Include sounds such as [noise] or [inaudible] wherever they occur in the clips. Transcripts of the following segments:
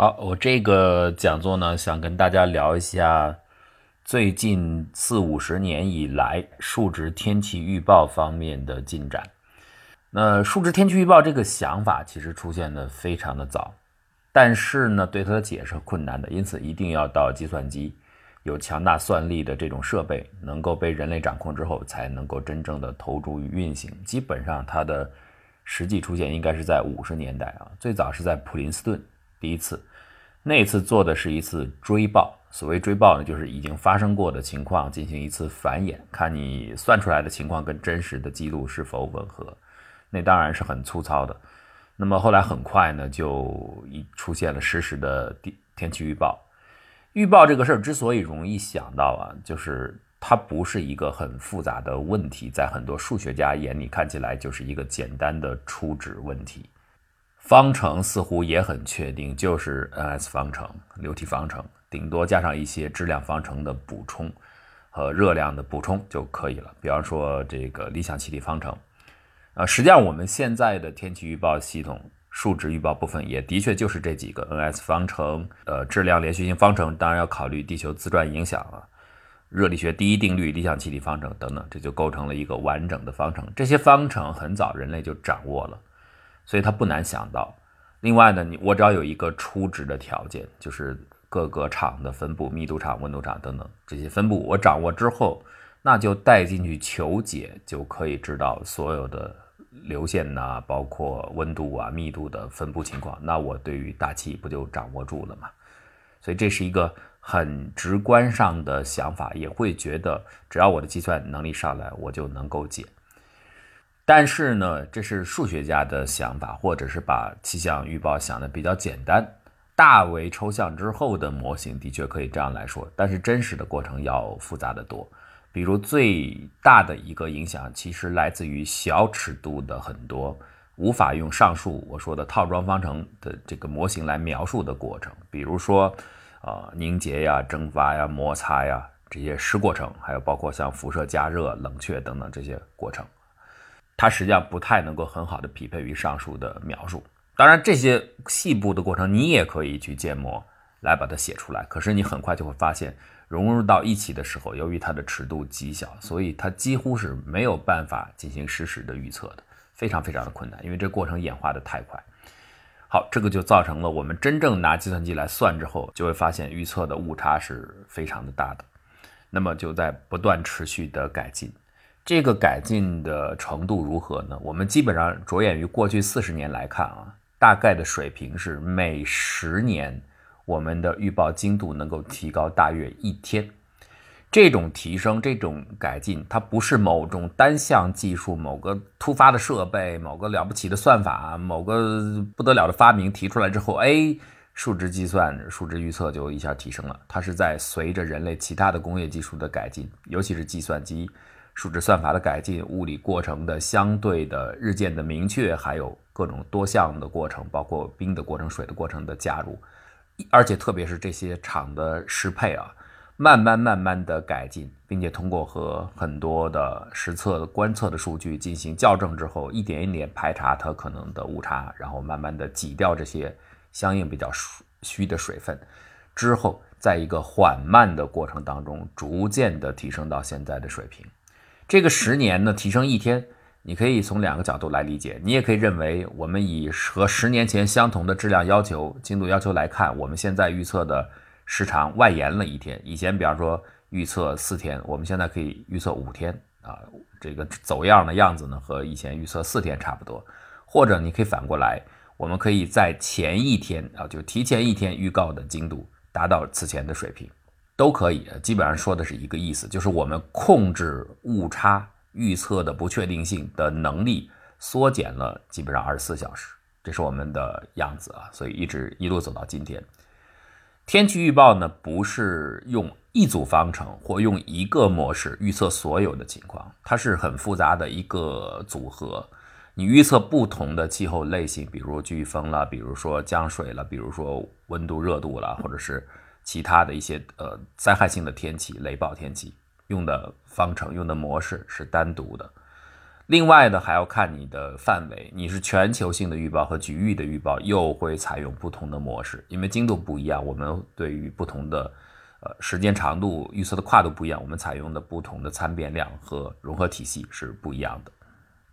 好，我这个讲座呢，想跟大家聊一下最近四五十年以来数值天气预报方面的进展。那数值天气预报这个想法其实出现的非常的早，但是呢，对它的解释困难的，因此一定要到计算机有强大算力的这种设备能够被人类掌控之后，才能够真正的投注于运行。基本上它的实际出现应该是在五十年代啊，最早是在普林斯顿第一次，那次做的是一次追报。所谓追报呢，就是已经发生过的情况进行一次繁衍，看你算出来的情况跟真实的记录是否吻合。那当然是很粗糙的。那么后来很快呢，就一出现了实时的天天气预报。预报这个事儿之所以容易想到啊，就是它不是一个很复杂的问题，在很多数学家眼里看起来就是一个简单的初值问题。方程似乎也很确定，就是 n-s 方程、流体方程，顶多加上一些质量方程的补充和热量的补充就可以了。比方说这个理想气体方程。呃，实际上我们现在的天气预报系统数值预报部分也的确就是这几个 n-s 方程，呃，质量连续性方程，当然要考虑地球自转影响了，热力学第一定律、理想气体方程等等，这就构成了一个完整的方程。这些方程很早人类就掌握了，所以它不难想到。另外呢，你我只要有一个初值的条件，就是各个场的分布、密度场、温度场等等这些分布，我掌握之后。那就带进去求解，就可以知道所有的流线呐，包括温度啊、密度的分布情况。那我对于大气不就掌握住了吗？所以这是一个很直观上的想法，也会觉得只要我的计算能力上来，我就能够解。但是呢，这是数学家的想法，或者是把气象预报想的比较简单、大为抽象之后的模型，的确可以这样来说。但是真实的过程要复杂的多。比如最大的一个影响，其实来自于小尺度的很多无法用上述我说的套装方程的这个模型来描述的过程，比如说，呃，凝结呀、蒸发呀、摩擦呀这些实过程，还有包括像辐射加热、冷却等等这些过程，它实际上不太能够很好的匹配于上述的描述。当然，这些细部的过程你也可以去建模来把它写出来，可是你很快就会发现。融入到一起的时候，由于它的尺度极小，所以它几乎是没有办法进行实时的预测的，非常非常的困难，因为这过程演化的太快。好，这个就造成了我们真正拿计算机来算之后，就会发现预测的误差是非常的大的。那么就在不断持续的改进，这个改进的程度如何呢？我们基本上着眼于过去四十年来看啊，大概的水平是每十年。我们的预报精度能够提高大约一天，这种提升、这种改进，它不是某种单项技术、某个突发的设备、某个了不起的算法、某个不得了的发明提出来之后，哎，数值计算、数值预测就一下提升了。它是在随着人类其他的工业技术的改进，尤其是计算机、数值算法的改进、物理过程的相对的日渐的明确，还有各种多项的过程，包括冰的过程、水的过程的加入。而且特别是这些场的适配啊，慢慢慢慢的改进，并且通过和很多的实测的观测的数据进行校正之后，一点一点排查它可能的误差，然后慢慢的挤掉这些相应比较虚的水分，之后在一个缓慢的过程当中，逐渐的提升到现在的水平。这个十年呢，提升一天。你可以从两个角度来理解，你也可以认为，我们以和十年前相同的质量要求、精度要求来看，我们现在预测的时长外延了一天。以前，比方说预测四天，我们现在可以预测五天啊。这个走样的样子呢，和以前预测四天差不多。或者你可以反过来，我们可以在前一天啊，就提前一天预告的精度达到此前的水平，都可以。基本上说的是一个意思，就是我们控制误差。预测的不确定性的能力缩减了基本上二十四小时，这是我们的样子啊，所以一直一路走到今天。天气预报呢，不是用一组方程或用一个模式预测所有的情况，它是很复杂的一个组合。你预测不同的气候类型，比如飓风了，比如说降水了，比如说温度热度了，或者是其他的一些呃灾害性的天气、雷暴天气。用的方程、用的模式是单独的。另外呢，还要看你的范围，你是全球性的预报和局域的预报，又会采用不同的模式，因为精度不一样，我们对于不同的呃时间长度预测的跨度不一样，我们采用的不同的参变量和融合体系是不一样的。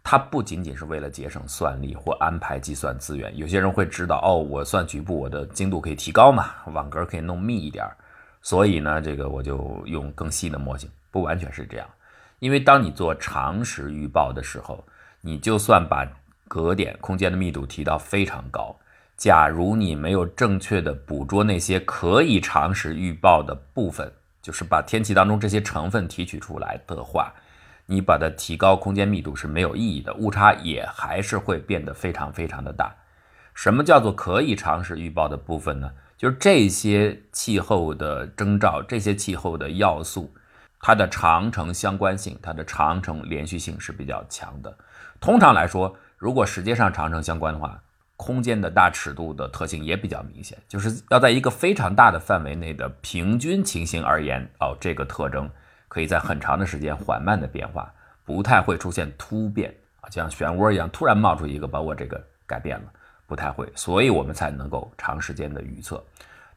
它不仅仅是为了节省算力或安排计算资源，有些人会知道哦，我算局部，我的精度可以提高嘛，网格可以弄密一点，所以呢，这个我就用更细的模型，不完全是这样。因为当你做长时预报的时候，你就算把格点空间的密度提到非常高，假如你没有正确的捕捉那些可以长时预报的部分，就是把天气当中这些成分提取出来的话，你把它提高空间密度是没有意义的，误差也还是会变得非常非常的大。什么叫做可以尝试预报的部分呢？就是这些气候的征兆，这些气候的要素。它的长程相关性，它的长程连续性是比较强的。通常来说，如果时间上长程相关的话，空间的大尺度的特性也比较明显，就是要在一个非常大的范围内的平均情形而言，哦，这个特征可以在很长的时间缓慢的变化，不太会出现突变啊，就像漩涡一样，突然冒出一个把我这个改变了，不太会，所以我们才能够长时间的预测。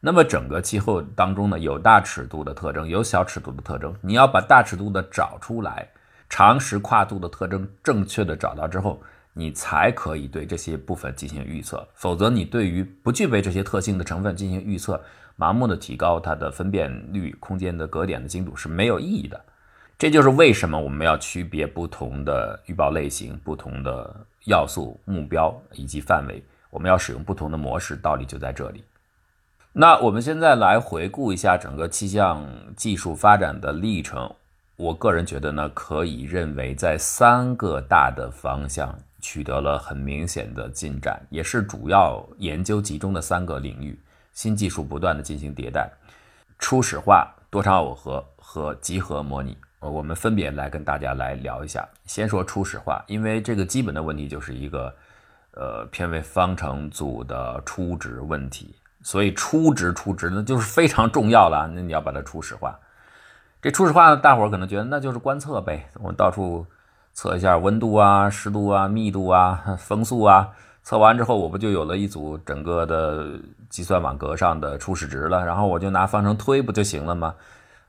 那么整个气候当中呢，有大尺度的特征，有小尺度的特征。你要把大尺度的找出来，长时跨度的特征正确的找到之后，你才可以对这些部分进行预测。否则，你对于不具备这些特性的成分进行预测，盲目的提高它的分辨率、空间的格点的精度是没有意义的。这就是为什么我们要区别不同的预报类型、不同的要素、目标以及范围，我们要使用不同的模式，道理就在这里。那我们现在来回顾一下整个气象技术发展的历程。我个人觉得呢，可以认为在三个大的方向取得了很明显的进展，也是主要研究集中的三个领域。新技术不断的进行迭代，初始化、多场耦合和集合模拟。我们分别来跟大家来聊一下。先说初始化，因为这个基本的问题就是一个呃偏为方程组的初值问题。所以初值初值那就是非常重要了，那你要把它初始化。这初始化呢，大伙儿可能觉得那就是观测呗，我们到处测一下温度啊、湿度啊、密度啊、[laughs] 风速啊，测完之后我不就有了一组整个的计算网格上的初始值了，然后我就拿方程推不就行了吗？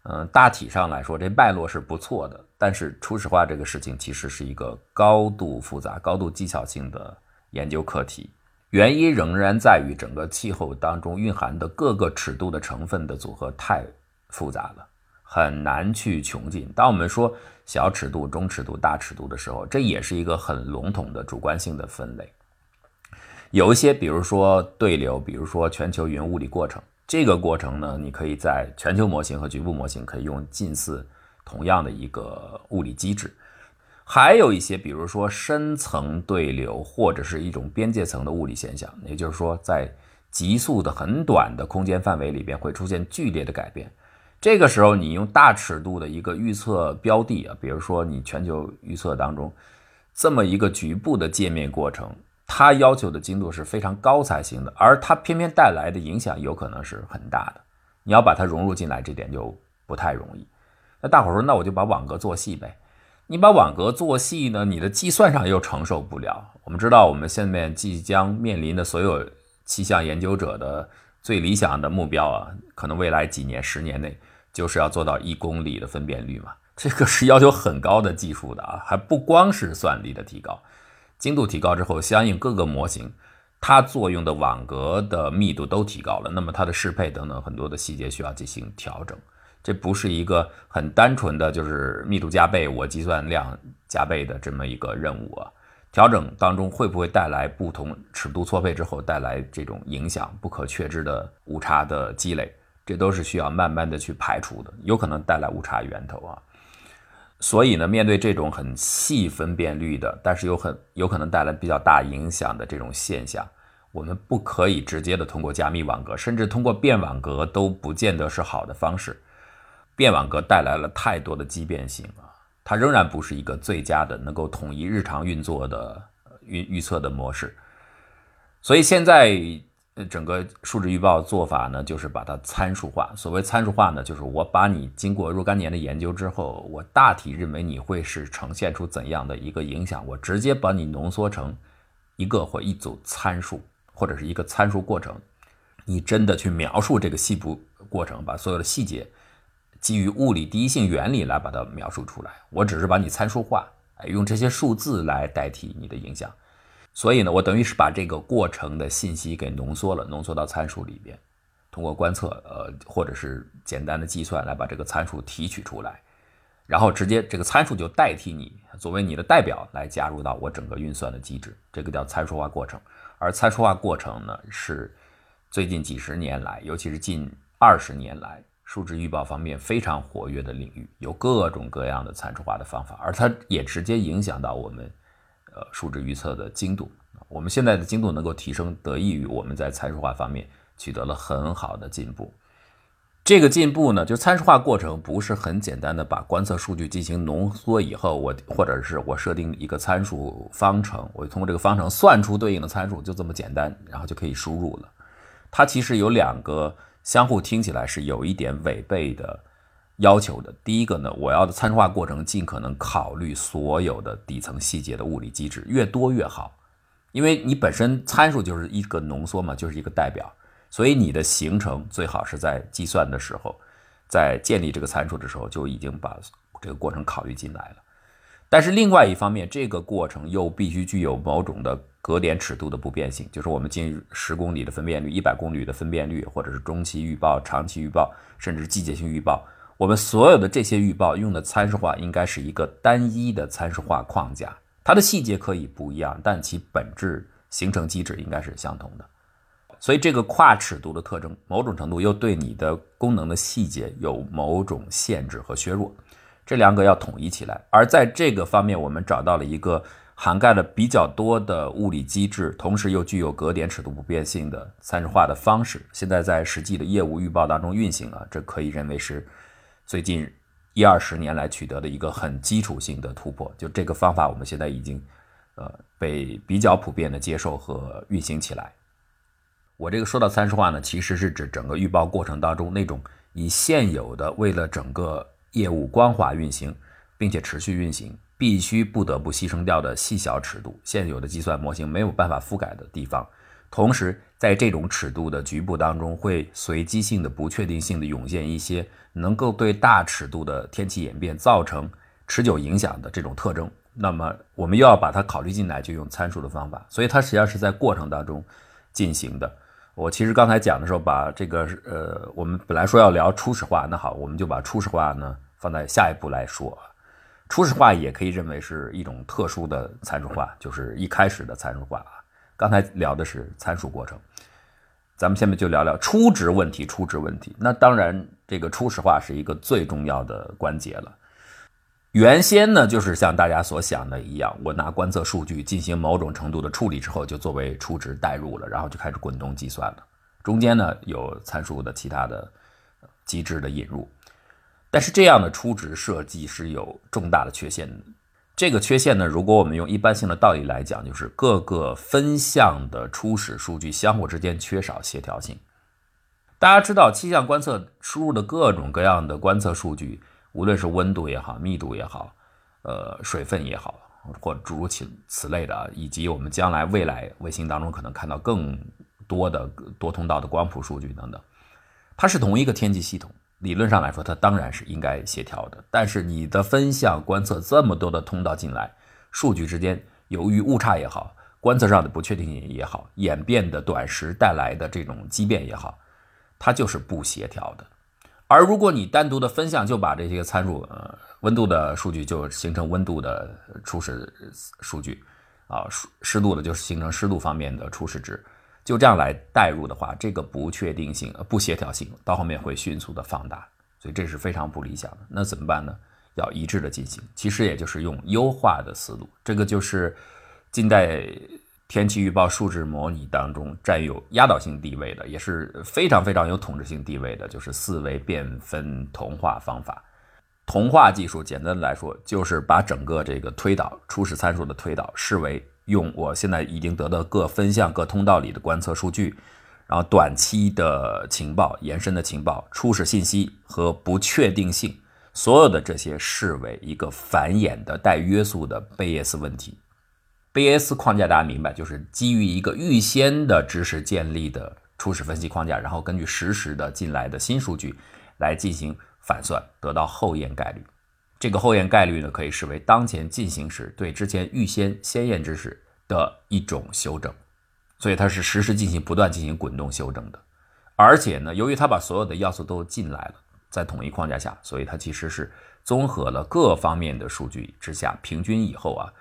嗯，大体上来说这脉络是不错的，但是初始化这个事情其实是一个高度复杂、高度技巧性的研究课题。原因仍然在于整个气候当中蕴含的各个尺度的成分的组合太复杂了，很难去穷尽。当我们说小尺度、中尺度、大尺度的时候，这也是一个很笼统的主观性的分类。有一些，比如说对流，比如说全球云物理过程，这个过程呢，你可以在全球模型和局部模型可以用近似同样的一个物理机制。还有一些，比如说深层对流，或者是一种边界层的物理现象，也就是说，在急速的很短的空间范围里边会出现剧烈的改变。这个时候，你用大尺度的一个预测标的啊，比如说你全球预测当中这么一个局部的界面过程，它要求的精度是非常高才行的，而它偏偏带来的影响有可能是很大的。你要把它融入进来，这点就不太容易。那大伙说，那我就把网格做细呗。你把网格做细呢，你的计算上又承受不了。我们知道，我们现在即将面临的所有气象研究者的最理想的目标啊，可能未来几年、十年内就是要做到一公里的分辨率嘛。这个是要求很高的技术的啊，还不光是算力的提高，精度提高之后，相应各个模型它作用的网格的密度都提高了，那么它的适配等等很多的细节需要进行调整。这不是一个很单纯的就是密度加倍，我计算量加倍的这么一个任务啊。调整当中会不会带来不同尺度错配之后带来这种影响、不可确知的误差的积累？这都是需要慢慢的去排除的，有可能带来误差源头啊。所以呢，面对这种很细分辨率的，但是又很有可能带来比较大影响的这种现象，我们不可以直接的通过加密网格，甚至通过变网格都不见得是好的方式。变网格带来了太多的畸变性啊，它仍然不是一个最佳的能够统一日常运作的预预测的模式。所以现在整个数值预报做法呢，就是把它参数化。所谓参数化呢，就是我把你经过若干年的研究之后，我大体认为你会是呈现出怎样的一个影响，我直接把你浓缩成一个或一组参数，或者是一个参数过程。你真的去描述这个细部过程，把所有的细节基于物理第一性原理来把它描述出来。我只是把你参数化，哎，用这些数字来代替你的影响。所以呢，我等于是把这个过程的信息给浓缩了，浓缩到参数里边，通过观测，呃，或者是简单的计算来把这个参数提取出来，然后直接这个参数就代替你作为你的代表来加入到我整个运算的机制，这个叫参数化过程。而参数化过程呢，是最近几十年来，尤其是近二十年来，数值预报方面非常活跃的领域，有各种各样的参数化的方法，而它也直接影响到我们。呃，数值预测的精度，我们现在的精度能够提升，得益于我们在参数化方面取得了很好的进步。这个进步呢，就参数化过程不是很简单的把观测数据进行浓缩以后，我或者是我设定一个参数方程，我通过这个方程算出对应的参数，就这么简单，然后就可以输入了。它其实有两个相互听起来是有一点违背的。要求的第一个呢，我要的参数化过程尽可能考虑所有的底层细节的物理机制，越多越好，因为你本身参数就是一个浓缩嘛，就是一个代表，所以你的形成最好是在计算的时候，在建立这个参数的时候就已经把这个过程考虑进来了。但是另外一方面，这个过程又必须具有某种的格点尺度的不变性，就是我们进十公里的分辨率、一百公里的分辨率，或者是中期预报、长期预报，甚至季节性预报。我们所有的这些预报用的参数化应该是一个单一的参数化框架，它的细节可以不一样，但其本质形成机制应该是相同的。所以这个跨尺度的特征，某种程度又对你的功能的细节有某种限制和削弱，这两个要统一起来。而在这个方面，我们找到了一个涵盖了比较多的物理机制，同时又具有格点尺度不变性的参数化的方式，现在在实际的业务预报当中运行了，这可以认为是。最近一二十年来取得的一个很基础性的突破，就这个方法，我们现在已经呃被比较普遍的接受和运行起来。我这个说到参数化呢，其实是指整个预报过程当中那种以现有的为了整个业务光滑运行，并且持续运行，必须不得不牺牲掉的细小尺度，现有的计算模型没有办法覆盖的地方。同时，在这种尺度的局部当中，会随机性的、不确定性的涌现一些能够对大尺度的天气演变造成持久影响的这种特征。那么，我们又要把它考虑进来，就用参数的方法。所以，它实际上是在过程当中进行的。我其实刚才讲的时候，把这个呃，我们本来说要聊初始化，那好，我们就把初始化呢放在下一步来说。初始化也可以认为是一种特殊的参数化，就是一开始的参数化啊。刚才聊的是参数过程，咱们下面就聊聊初值问题。初值问题，那当然这个初始化是一个最重要的关节了。原先呢，就是像大家所想的一样，我拿观测数据进行某种程度的处理之后，就作为初值代入了，然后就开始滚动计算了。中间呢有参数的其他的机制的引入，但是这样的初值设计是有重大的缺陷的。这个缺陷呢，如果我们用一般性的道理来讲，就是各个分项的初始数据相互之间缺少协调性。大家知道，气象观测输入的各种各样的观测数据，无论是温度也好、密度也好、呃水分也好，或诸如此此类的，以及我们将来未来卫星当中可能看到更多的多通道的光谱数据等等，它是同一个天气系统。理论上来说，它当然是应该协调的。但是你的分项观测这么多的通道进来，数据之间由于误差也好，观测上的不确定性也好，演变的短时带来的这种畸变也好，它就是不协调的。而如果你单独的分项就把这些参数，呃，温度的数据就形成温度的初始数据，啊，湿湿度的就是形成湿度方面的初始值。就这样来代入的话，这个不确定性、不协调性到后面会迅速的放大，所以这是非常不理想的。那怎么办呢？要一致的进行，其实也就是用优化的思路。这个就是近代天气预报数值模拟当中占有压倒性地位的，也是非常非常有统治性地位的，就是四维变分同化方法。同化技术简单来说，就是把整个这个推导初始参数的推导视为。用我现在已经得到各分项、各通道里的观测数据，然后短期的情报、延伸的情报、初始信息和不确定性，所有的这些视为一个繁衍的带约束的贝叶斯问题。贝叶斯框架大家明白，就是基于一个预先的知识建立的初始分析框架，然后根据实时的进来的新数据来进行反算，得到后验概率。这个后验概率呢，可以视为当前进行时对之前预先先验知识的一种修正。所以它是实时进行、不断进行滚动修正的，而且呢，由于它把所有的要素都进来了，在统一框架下，所以它其实是综合了各方面的数据之下，平均以后啊，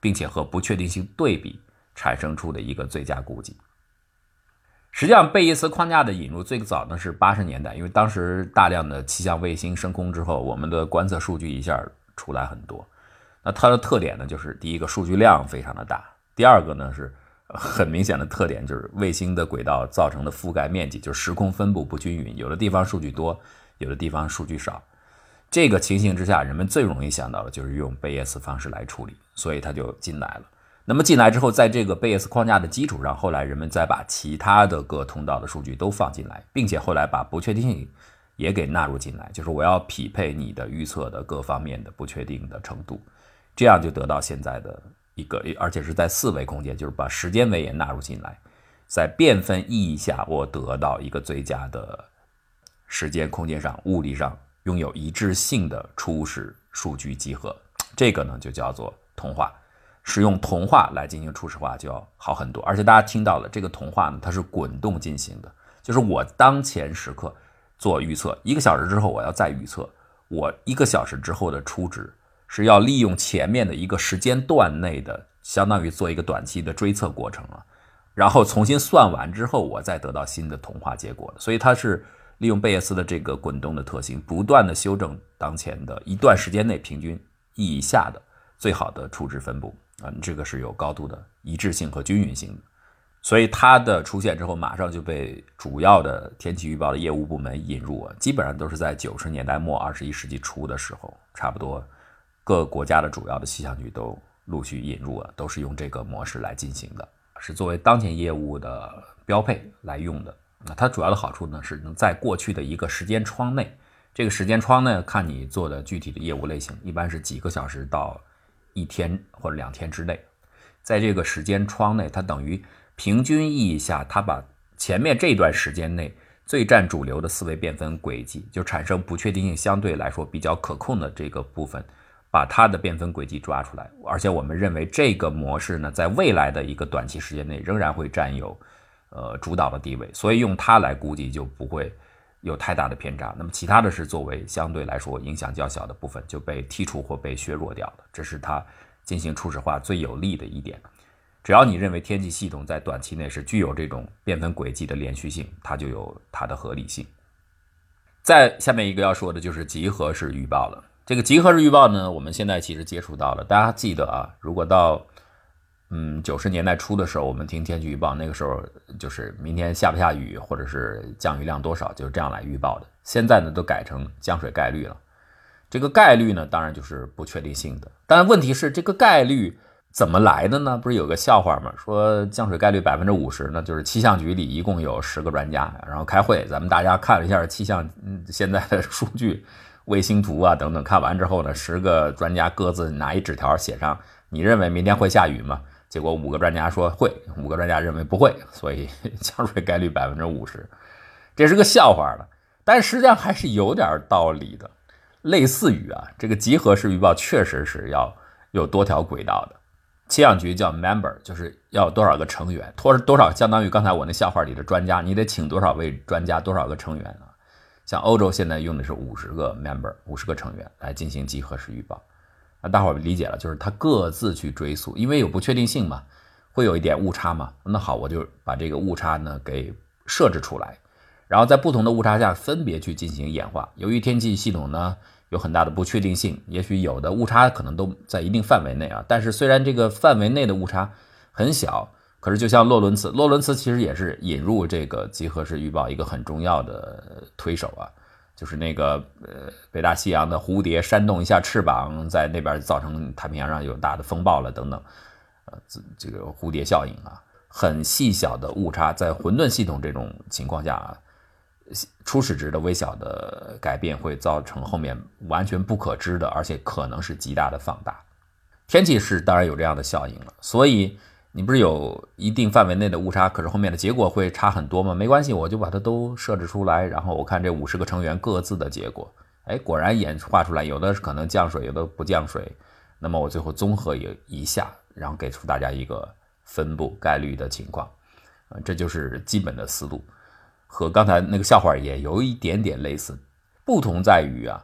并且和不确定性对比，产生出的一个最佳估计。实际上，贝叶斯框架的引入最早呢是八十年代，因为当时大量的气象卫星升空之后，我们的观测数据一下出来很多。那它的特点呢，就是第一个数据量非常的大，第二个呢是。很明显的特点就是卫星的轨道造成的覆盖面积，就是时空分布不均匀，有的地方数据多，有的地方数据少。这个情形之下，人们最容易想到的就是用贝叶斯方式来处理，所以它就进来了。那么进来之后，在这个贝叶斯框架的基础上，后来人们再把其他的各通道的数据都放进来，并且后来把不确定性也给纳入进来，就是我要匹配你的预测的各方面的不确定的程度，这样就得到现在的。一个，而且是在四维空间，就是把时间维也纳入进来，在变分意义下，我得到一个最佳的时间空间上、物理上拥有一致性的初始数据集合。这个呢，就叫做同化。使用同化来进行初始化就要好很多。而且大家听到了，这个同化呢，它是滚动进行的，就是我当前时刻做预测，一个小时之后我要再预测，我一个小时之后的初值。是要利用前面的一个时间段内的，相当于做一个短期的追测过程了，然后重新算完之后，我再得到新的同化结果。所以它是利用贝叶斯的这个滚动的特性，不断的修正当前的一段时间内平均意义下的最好的初值分布啊，这个是有高度的一致性和均匀性的。所以它的出现之后，马上就被主要的天气预报的业务部门引入啊，基本上都是在九十年代末二十一世纪初的时候，差不多。各国家的主要的气象局都陆续引入了，都是用这个模式来进行的，是作为当前业务的标配来用的。那它主要的好处呢，是能在过去的一个时间窗内，这个时间窗呢，看你做的具体的业务类型，一般是几个小时到一天或者两天之内，在这个时间窗内，它等于平均意义下，它把前面这段时间内最占主流的思维变分轨迹，就产生不确定性相对来说比较可控的这个部分。把它的变分轨迹抓出来，而且我们认为这个模式呢，在未来的一个短期时间内仍然会占有，呃，主导的地位，所以用它来估计就不会有太大的偏差。那么其他的是作为相对来说影响较小的部分就被剔除或被削弱掉了，这是它进行初始化最有利的一点。只要你认为天气系统在短期内是具有这种变分轨迹的连续性，它就有它的合理性。再下面一个要说的就是集合式预报了。这个集合式预报呢，我们现在其实接触到了。大家记得啊，如果到嗯九十年代初的时候，我们听天气预报，那个时候就是明天下不下雨，或者是降雨量多少，就是这样来预报的。现在呢，都改成降水概率了。这个概率呢，当然就是不确定性的。但问题是，这个概率怎么来的呢？不是有个笑话吗？说降水概率百分之五十呢，就是气象局里一共有十个专家，然后开会，咱们大家看了一下气象现在的数据。卫星图啊等等，看完之后呢，十个专家各自拿一纸条写上，你认为明天会下雨吗？结果五个专家说会，五个专家认为不会，[laughs] 所以降水概率百分之五十，这是个笑话了。但实际上还是有点道理的，类似于啊，这个集合式预报确实是要有多条轨道的。气象局叫 member，就是要多少个成员，多多少相当于刚才我那笑话里的专家，你得请多少位专家，多少个成员啊？像欧洲现在用的是五十个 member，五十个成员来进行集合式预报，那大伙儿理解了，就是他各自去追溯，因为有不确定性嘛，会有一点误差嘛。那好，我就把这个误差呢给设置出来，然后在不同的误差下分别去进行演化。由于天气系统呢有很大的不确定性，也许有的误差可能都在一定范围内啊，但是虽然这个范围内的误差很小。可是，就像洛伦茨，洛伦茨其实也是引入这个集合式预报一个很重要的推手啊，就是那个呃北大西洋的蝴蝶扇动一下翅膀，在那边造成太平洋上有大的风暴了等等，呃这这个蝴蝶效应啊，很细小的误差，在混沌系统这种情况下啊，初始值的微小的改变会造成后面完全不可知的，而且可能是极大的放大。天气是当然有这样的效应了，所以你不是有一定范围内的误差，可是后面的结果会差很多吗？没关系，我就把它都设置出来，然后我看这五十个成员各自的结果，哎，果然演化出来，有的可能降水，有的不降水，那么我最后综合一一下，然后给出大家一个分布概率的情况，啊，这就是基本的思路，和刚才那个笑话也有一点点类似，不同在于啊。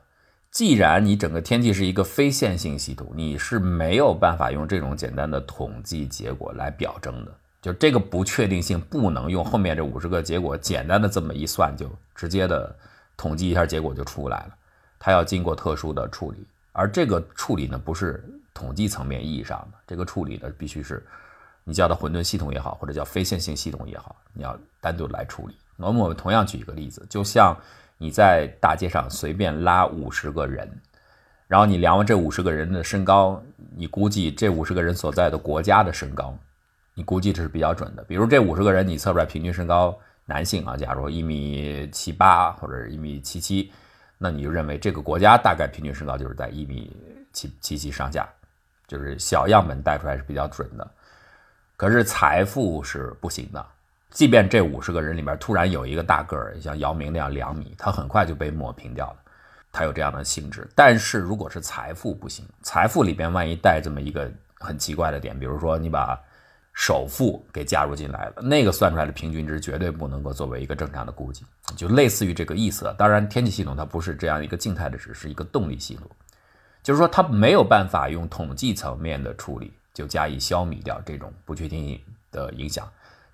既然你整个天气是一个非线性系统，你是没有办法用这种简单的统计结果来表征的。就这个不确定性不能用后面这五十个结果简单的这么一算就直接的统计一下结果就出来了，它要经过特殊的处理，而这个处理呢不是统计层面意义上的，这个处理呢必须是你叫它混沌系统也好，或者叫非线性系统也好，你要单独来处理。那么我们同样举一个例子，就像。你在大街上随便拉五十个人，然后你量完这五十个人的身高，你估计这五十个人所在的国家的身高，你估计这是比较准的。比如这五十个人你测出来平均身高，男性啊，假如一米七八或者一米七七，那你就认为这个国家大概平均身高就是在一米七七七上下，就是小样本带出来是比较准的。可是财富是不行的。即便这五十个人里面突然有一个大个儿，像姚明那样两米，他很快就被抹平掉了。他有这样的性质。但是如果是财富不行，财富里边万一带这么一个很奇怪的点，比如说你把首富给加入进来了，那个算出来的平均值绝对不能够作为一个正常的估计，就类似于这个意思。当然，天气系统它不是这样一个静态的值，是一个动力系统，就是说它没有办法用统计层面的处理就加以消弭掉这种不确定的影响。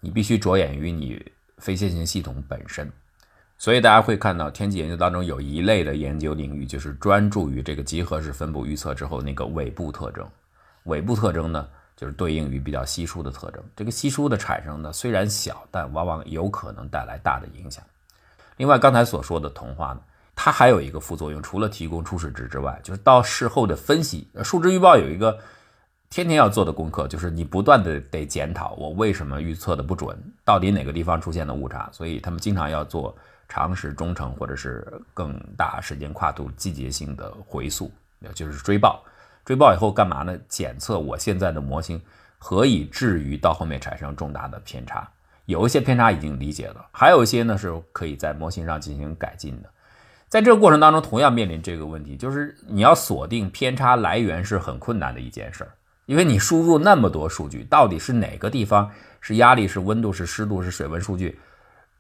你必须着眼于你非线性系统本身，所以大家会看到天气研究当中有一类的研究领域，就是专注于这个集合式分布预测之后那个尾部特征。尾部特征呢，就是对应于比较稀疏的特征。这个稀疏的产生呢，虽然小，但往往有可能带来大的影响。另外，刚才所说的同化呢，它还有一个副作用，除了提供初始值之外，就是到事后的分析。数值预报有一个。天天要做的功课就是你不断的得检讨我为什么预测的不准，到底哪个地方出现了误差，所以他们经常要做长时、中程或者是更大时间跨度、季节性的回溯，就是追报。追报以后干嘛呢？检测我现在的模型何以至于到后面产生重大的偏差。有一些偏差已经理解了，还有一些呢是可以在模型上进行改进的。在这个过程当中，同样面临这个问题，就是你要锁定偏差来源是很困难的一件事儿。因为你输入那么多数据，到底是哪个地方是压力、是温度、是湿度、是水温数据，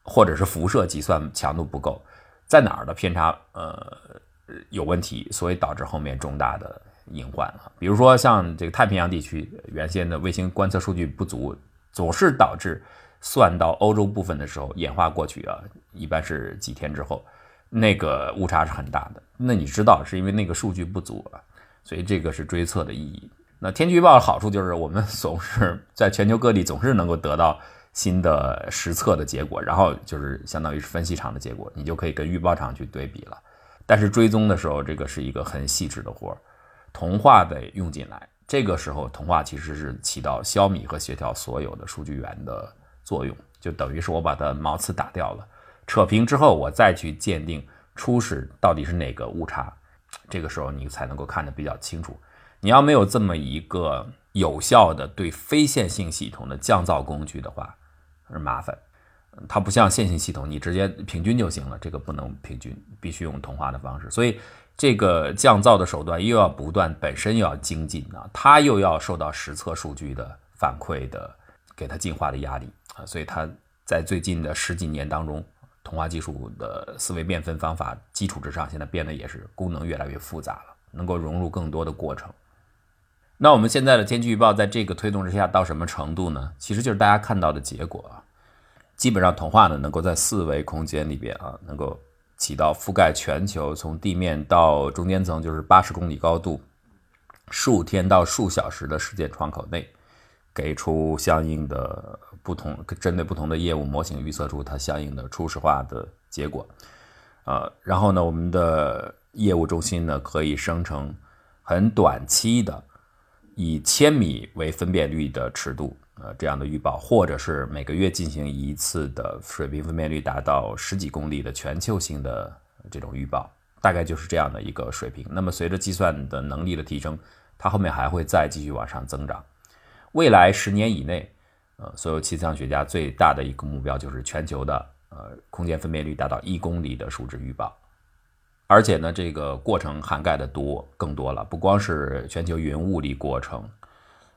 或者是辐射计算强度不够，在哪儿的偏差呃有问题，所以导致后面重大的隐患啊。比如说像这个太平洋地区原先的卫星观测数据不足，总是导致算到欧洲部分的时候演化过去啊，一般是几天之后，那个误差是很大的。那你知道是因为那个数据不足啊，所以这个是追测的意义。那天气预报的好处就是我们 [laughs] 总是在全球各地总是能够得到新的实测的结果，然后就是相当于是分析场的结果，你就可以跟预报场去对比了。但是追踪的时候，这个是一个很细致的活儿，同化得用进来。这个时候同化其实是起到消弭和协调所有的数据源的作用，就等于是我把它毛刺打掉了，扯平之后，我再去鉴定初始到底是哪个误差，这个时候你才能够看得比较清楚。你要没有这么一个有效的对非线性系统的降噪工具的话，是麻烦。它不像线性系统，你直接平均就行了。这个不能平均，必须用同化的方式。所以这个降噪的手段又要不断，本身又要精进啊，它又要受到实测数据的反馈的，给它进化的压力啊。所以它在最近的十几年当中，同化技术的思维变分方法基础之上，现在变得也是功能越来越复杂了，能够融入更多的过程。那我们现在的天气预报在这个推动之下到什么程度呢？其实就是大家看到的结果啊，基本上同化呢能够在四维空间里边啊，能够起到覆盖全球，从地面到中间层就是八十公里高度，数天到数小时的时间窗口内，给出相应的不同针对不同的业务模型预测出它相应的初始化的结果，呃，然后呢，我们的业务中心呢可以生成很短期的。以千米为分辨率的尺度，呃这样的预报，或者是每个月进行一次的水平分辨率达到十几公里的全球性的这种预报，大概就是这样的一个水平。那么随着计算的能力的提升，它后面还会再继续往上增长。未来十年以内，呃，所有气象学家最大的一个目标就是全球的呃空间分辨率达到一公里的数值预报。而且呢，这个过程涵盖的多更多了，不光是全球云物理过程，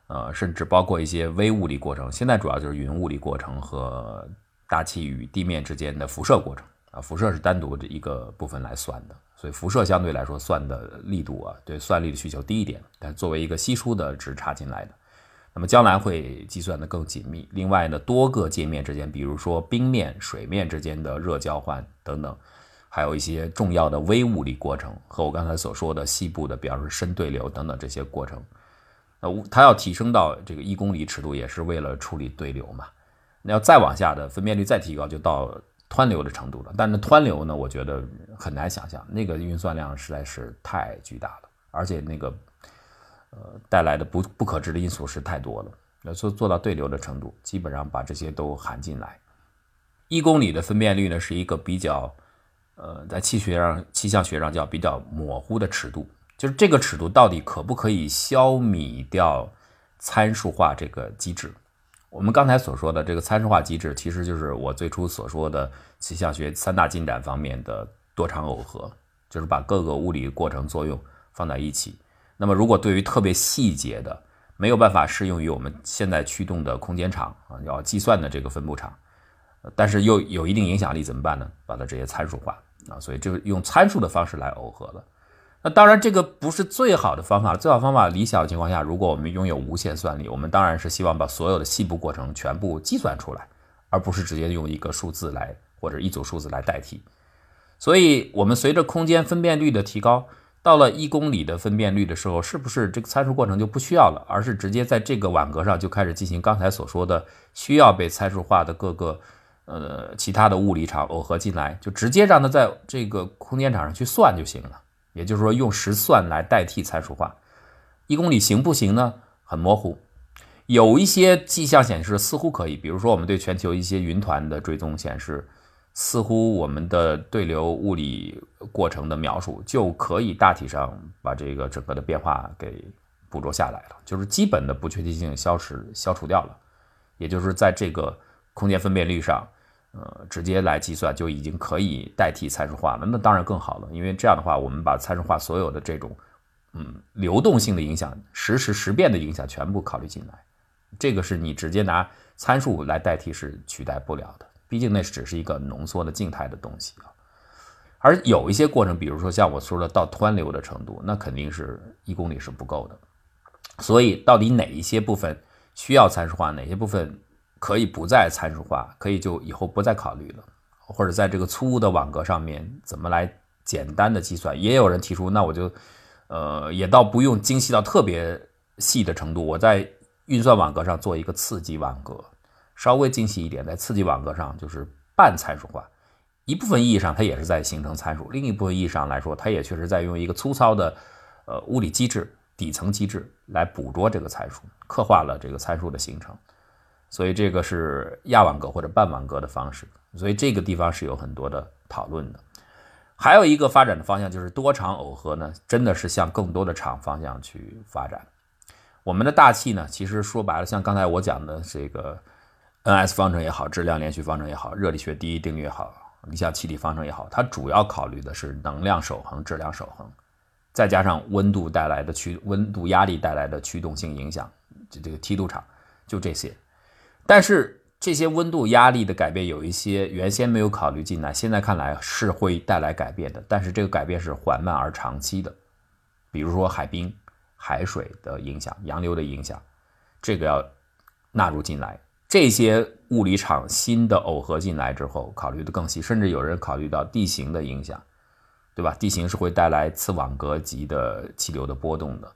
呃，甚至包括一些微物理过程。现在主要就是云物理过程和大气与地面之间的辐射过程啊，辐射是单独的一个部分来算的，所以辐射相对来说算的力度啊，对算力的需求低一点，但作为一个稀疏的值插进来的，那么将来会计算的更紧密。另外呢，多个界面之间，比如说冰面、水面之间的热交换等等。还有一些重要的微物理过程和我刚才所说的细部的，比方说深对流等等这些过程，呃，它要提升到这个一公里尺度，也是为了处理对流嘛。那要再往下的分辨率再提高，就到湍流的程度了。但是湍流呢，我觉得很难想象，那个运算量实在是太巨大了，而且那个呃带来的不不可知的因素是太多了。要做做到对流的程度，基本上把这些都含进来。一公里的分辨率呢，是一个比较。呃，在气学上、气象学上叫比较模糊的尺度，就是这个尺度到底可不可以消弭掉参数化这个机制？我们刚才所说的这个参数化机制，其实就是我最初所说的气象学三大进展方面的多场耦合，就是把各个物理过程作用放在一起。那么，如果对于特别细节的，没有办法适用于我们现在驱动的空间场啊，要计算的这个分布场，但是又有一定影响力，怎么办呢？把它直接参数化。啊，所以就用参数的方式来耦合了。那当然，这个不是最好的方法。最好方法，理想的情况下，如果我们拥有无限算力，我们当然是希望把所有的细部过程全部计算出来，而不是直接用一个数字来或者一组数字来代替。所以，我们随着空间分辨率的提高，到了一公里的分辨率的时候，是不是这个参数过程就不需要了，而是直接在这个网格上就开始进行刚才所说的需要被参数化的各个。呃，其他的物理场耦合进来，就直接让它在这个空间场上去算就行了。也就是说，用实算来代替参数化。一公里行不行呢？很模糊。有一些迹象显示似乎可以，比如说我们对全球一些云团的追踪显示，似乎我们的对流物理过程的描述就可以大体上把这个整个的变化给捕捉下来了，就是基本的不确定性消失消除掉了。也就是在这个空间分辨率上。呃，直接来计算就已经可以代替参数化了，那当然更好了，因为这样的话，我们把参数化所有的这种，嗯，流动性的影响、实时时变的影响全部考虑进来，这个是你直接拿参数来代替是取代不了的，毕竟那只是一个浓缩的静态的东西啊。而有一些过程，比如说像我说的到湍流的程度，那肯定是一公里是不够的，所以到底哪一些部分需要参数化，哪些部分？可以不再参数化，可以就以后不再考虑了，或者在这个粗的网格上面怎么来简单的计算？也有人提出，那我就，呃，也倒不用精细到特别细的程度，我在运算网格上做一个次级网格，稍微精细一点，在次级网格上就是半参数化。一部分意义上，它也是在形成参数；另一部分意义上来说，它也确实在用一个粗糙的，呃，物理机制、底层机制来捕捉这个参数，刻画了这个参数的形成。所以这个是亚网格或者半网格的方式，所以这个地方是有很多的讨论的。还有一个发展的方向就是多场耦合呢，真的是向更多的场方向去发展。我们的大气呢，其实说白了，像刚才我讲的这个 N-S 方程也好，质量连续方程也好，热力学第一定律也好，你像气体方程也好，它主要考虑的是能量守恒、质量守恒，再加上温度带来的驱温度压力带来的驱动性影响，就这个梯度场，就这些。但是这些温度压力的改变有一些原先没有考虑进来，现在看来是会带来改变的。但是这个改变是缓慢而长期的，比如说海冰、海水的影响、洋流的影响，这个要纳入进来。这些物理场新的耦合进来之后，考虑的更细，甚至有人考虑到地形的影响，对吧？地形是会带来次网格级的气流的波动的，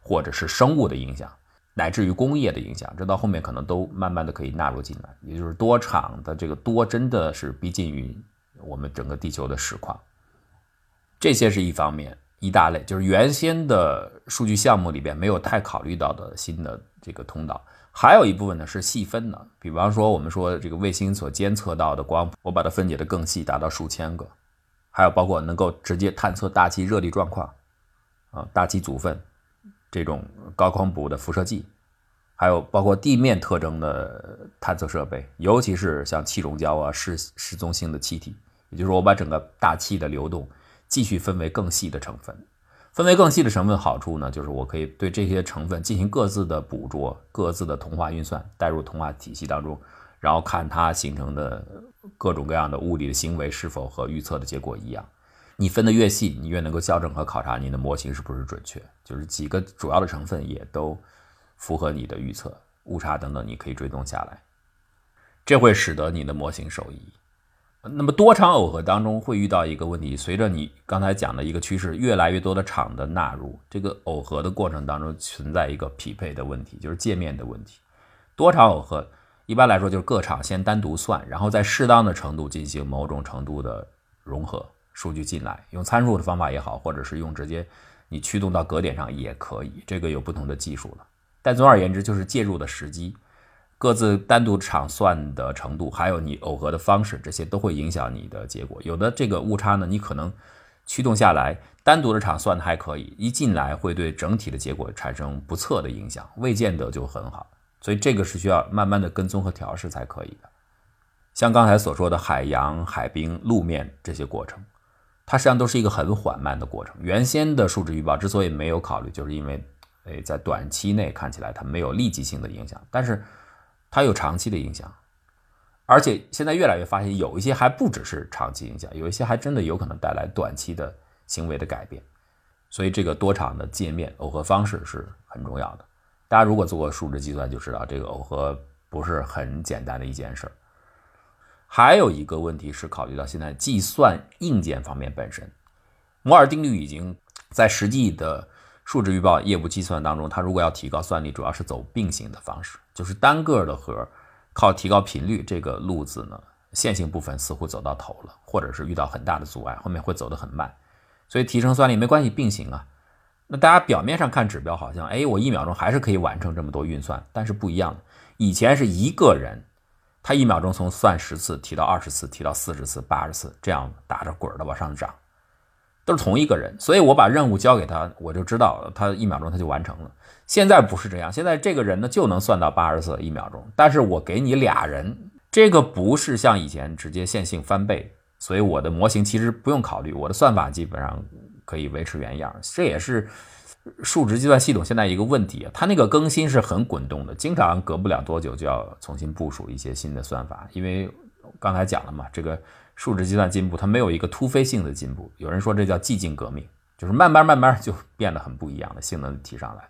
或者是生物的影响。乃至于工业的影响，这到后面可能都慢慢的可以纳入进来，也就是多场的这个多真的是逼近于我们整个地球的实况。这些是一方面，一大类就是原先的数据项目里边没有太考虑到的新的这个通道。还有一部分呢是细分的，比方说我们说这个卫星所监测到的光谱，我把它分解的更细，达到数千个。还有包括能够直接探测大气热力状况，啊，大气组分这种高光谱的辐射计，还有包括地面特征的探测设备，尤其是像气溶胶啊、失失踪性的气体，也就是，我把整个大气的流动继续分为更细的成分。分为更细的成分好处呢，就是我可以对这些成分进行各自的捕捉、各自的同化运算，带入同化体系当中，然后看它形成的各种各样的物理的行为是否和预测的结果一样。你分得越细，你越能够校正和考察你的模型是不是准确，就是几个主要的成分也都符合你的预测，误差等等你可以追踪下来，这会使得你的模型受益。那么多场耦合当中会遇到一个问题，随着你刚才讲的一个趋势，越来越多的场的纳入，这个耦合的过程当中存在一个匹配的问题，就是界面的问题。多场耦合一般来说就是各场先单独算，然后在适当的程度进行某种程度的融合，数据进来，用参数的方法也好，或者是用直接你驱动到格点上也可以，这个有不同的技术了。但总而言之，就是介入的时机。各自单独场算的程度，还有你耦合的方式，这些都会影响你的结果。有的这个误差呢，你可能驱动下来，单独的场算的还可以，一进来会对整体的结果产生不测的影响，未见得就很好。所以这个是需要慢慢的跟踪和调试才可以的。像刚才所说的海洋、海冰、路面这些过程，它实际上都是一个很缓慢的过程。原先的数值预报之所以没有考虑，就是因为，诶，在短期内看起来它没有立即性的影响，但是。它有长期的影响，而且现在越来越发现，有一些还不只是长期影响，有一些还真的有可能带来短期的行为的改变。所以，这个多场的界面耦合方式是很重要的。大家如果做过数值计算，就知道这个耦合不是很简单的一件事儿。还有一个问题是考虑到现在计算硬件方面本身，摩尔定律已经在实际的。数值预报业务计算当中，它如果要提高算力，主要是走并行的方式，就是单个的核靠提高频率这个路子呢，线性部分似乎走到头了，或者是遇到很大的阻碍，后面会走得很慢。所以提升算力没关系，并行啊。那大家表面上看指标好像，哎，我一秒钟还是可以完成这么多运算，但是不一样。以前是一个人，他一秒钟从算十次提到二十次，提到四十次、八十次，这样打着滚儿的往上涨。都是同一个人，所以我把任务交给他，我就知道他一秒钟他就完成了。现在不是这样，现在这个人呢就能算到八十次一秒钟，但是我给你俩人，这个不是像以前直接线性翻倍，所以我的模型其实不用考虑，我的算法基本上可以维持原样。这也是数值计算系统现在一个问题，它那个更新是很滚动的，经常隔不了多久就要重新部署一些新的算法，因为刚才讲了嘛，这个。数值计算进步，它没有一个突飞性的进步。有人说这叫寂静革命，就是慢慢慢慢就变得很不一样的性能提上来，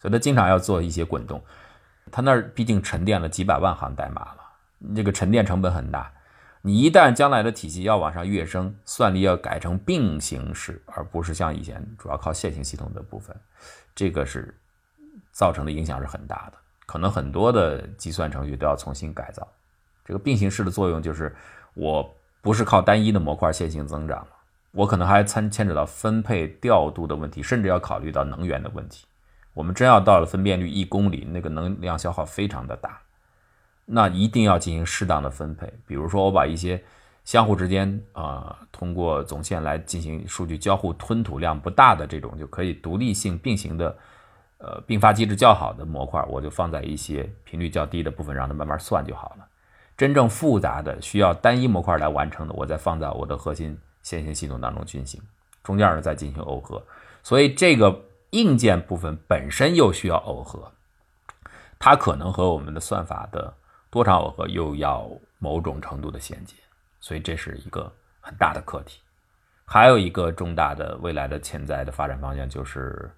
所以它经常要做一些滚动。它那儿毕竟沉淀了几百万行代码了，这个沉淀成本很大。你一旦将来的体系要往上跃升，算力要改成并行式，而不是像以前主要靠线性系统的部分，这个是造成的影响是很大的，可能很多的计算程序都要重新改造。这个并行式的作用就是我。不是靠单一的模块线性增长我可能还参牵扯到分配调度的问题，甚至要考虑到能源的问题。我们真要到了分辨率一公里，那个能量消耗非常的大，那一定要进行适当的分配。比如说，我把一些相互之间啊，通过总线来进行数据交互、吞吐量不大的这种，就可以独立性并行的，呃，并发机制较好的模块，我就放在一些频率较低的部分，让它慢慢算就好了。真正复杂的需要单一模块来完成的，我再放在我的核心线性系统当中进行，中间呢再进行耦合。所以这个硬件部分本身又需要耦合，它可能和我们的算法的多场耦合又要某种程度的衔接，所以这是一个很大的课题。还有一个重大的未来的潜在的发展方向就是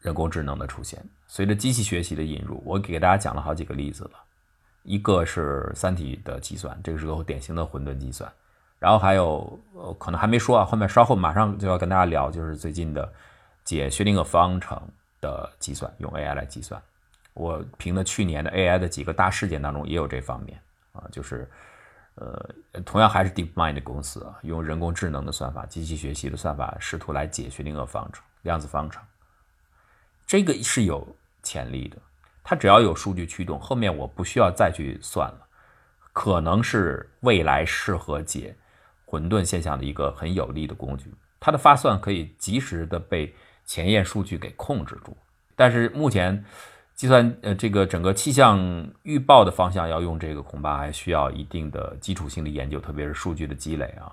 人工智能的出现。随着机器学习的引入，我给大家讲了好几个例子了。一个是三体的计算，这个是个典型的混沌计算，然后还有呃可能还没说啊，后面稍后马上就要跟大家聊，就是最近的解薛定谔方程的计算，用 AI 来计算。我凭的去年的 AI 的几个大事件当中也有这方面啊，就是呃同样还是 DeepMind 公司啊，用人工智能的算法、机器学习的算法，试图来解薛定谔方程、量子方程，这个是有潜力的。它只要有数据驱动，后面我不需要再去算了，可能是未来适合解混沌现象的一个很有力的工具。它的发算可以及时的被前沿数据给控制住，但是目前计算呃这个整个气象预报的方向要用这个，恐怕还需要一定的基础性的研究，特别是数据的积累啊，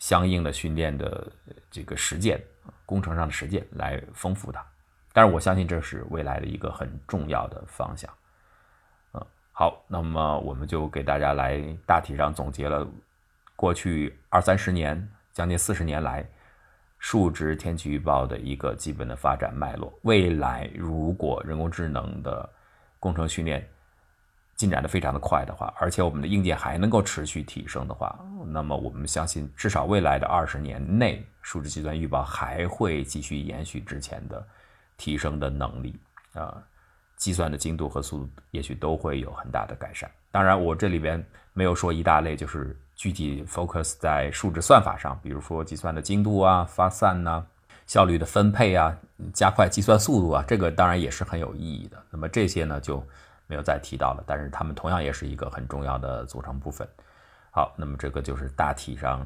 相应的训练的这个实践，工程上的实践来丰富它。但是我相信这是未来的一个很重要的方向。嗯，好，那么我们就给大家来大体上总结了过去二三十年、将近四十年来数值天气预报的一个基本的发展脉络。未来如果人工智能的工程训练进展的非常的快的话，而且我们的硬件还能够持续提升的话，那么我们相信至少未来的二十年内，数值计算预报还会继续延续之前的。提升的能力啊，计算的精度和速度也许都会有很大的改善。当然，我这里边没有说一大类，就是具体 focus 在数值算法上，比如说计算的精度啊、发散呐、效率的分配啊、加快计算速度啊，这个当然也是很有意义的。那么这些呢就没有再提到了，但是它们同样也是一个很重要的组成部分。好，那么这个就是大体上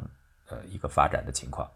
呃一个发展的情况。